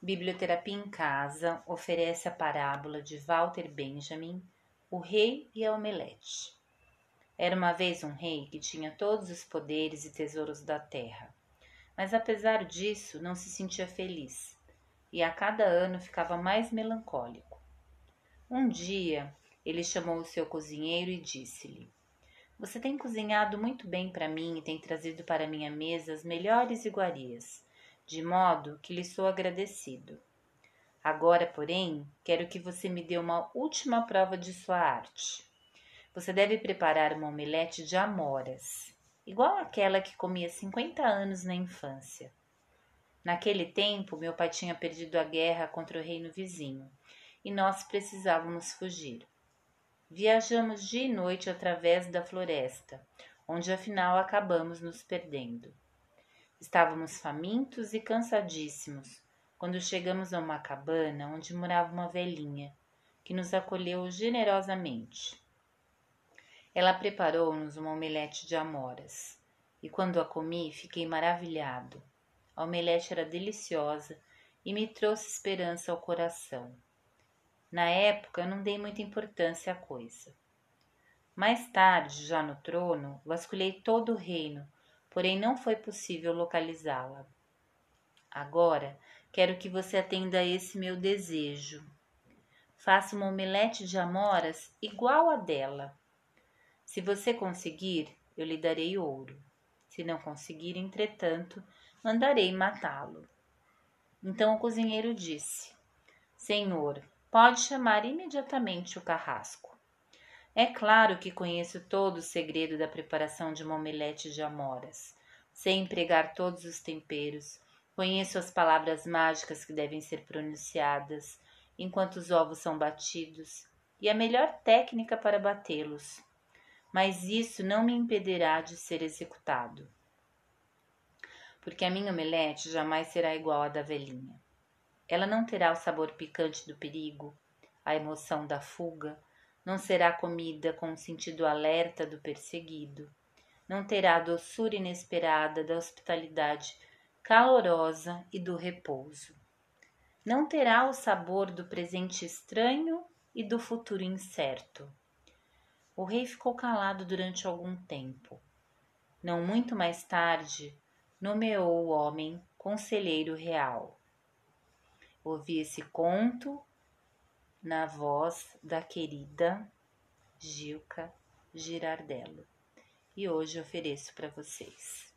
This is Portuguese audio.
Biblioterapia em Casa oferece a parábola de Walter Benjamin, O Rei e a Omelete. Era uma vez um rei que tinha todos os poderes e tesouros da terra, mas apesar disso não se sentia feliz e a cada ano ficava mais melancólico. Um dia ele chamou o seu cozinheiro e disse-lhe: Você tem cozinhado muito bem para mim e tem trazido para minha mesa as melhores iguarias de modo que lhe sou agradecido. Agora, porém, quero que você me dê uma última prova de sua arte. Você deve preparar uma omelete de amoras, igual àquela que comia 50 anos na infância. Naquele tempo, meu pai tinha perdido a guerra contra o reino vizinho e nós precisávamos fugir. Viajamos dia e noite através da floresta, onde afinal acabamos nos perdendo. Estávamos famintos e cansadíssimos quando chegamos a uma cabana onde morava uma velhinha que nos acolheu generosamente. Ela preparou-nos uma omelete de amoras e quando a comi fiquei maravilhado. A omelete era deliciosa e me trouxe esperança ao coração. Na época eu não dei muita importância à coisa. Mais tarde, já no trono, vasculhei todo o reino porém não foi possível localizá-la. Agora quero que você atenda a esse meu desejo. Faça uma omelete de amoras igual a dela. Se você conseguir, eu lhe darei ouro. Se não conseguir, entretanto, mandarei matá-lo. Então o cozinheiro disse: Senhor, pode chamar imediatamente o carrasco. É claro que conheço todo o segredo da preparação de uma omelete de amoras. Sei empregar todos os temperos, conheço as palavras mágicas que devem ser pronunciadas enquanto os ovos são batidos e a melhor técnica para batê-los. Mas isso não me impedirá de ser executado. Porque a minha omelete jamais será igual à da velhinha. Ela não terá o sabor picante do perigo, a emoção da fuga, não será comida com o sentido alerta do perseguido. Não terá a doçura inesperada da hospitalidade calorosa e do repouso. Não terá o sabor do presente estranho e do futuro incerto. O rei ficou calado durante algum tempo. Não muito mais tarde, nomeou o homem conselheiro real. Ouvi esse conto na voz da querida Gilca Girardello. E hoje ofereço para vocês.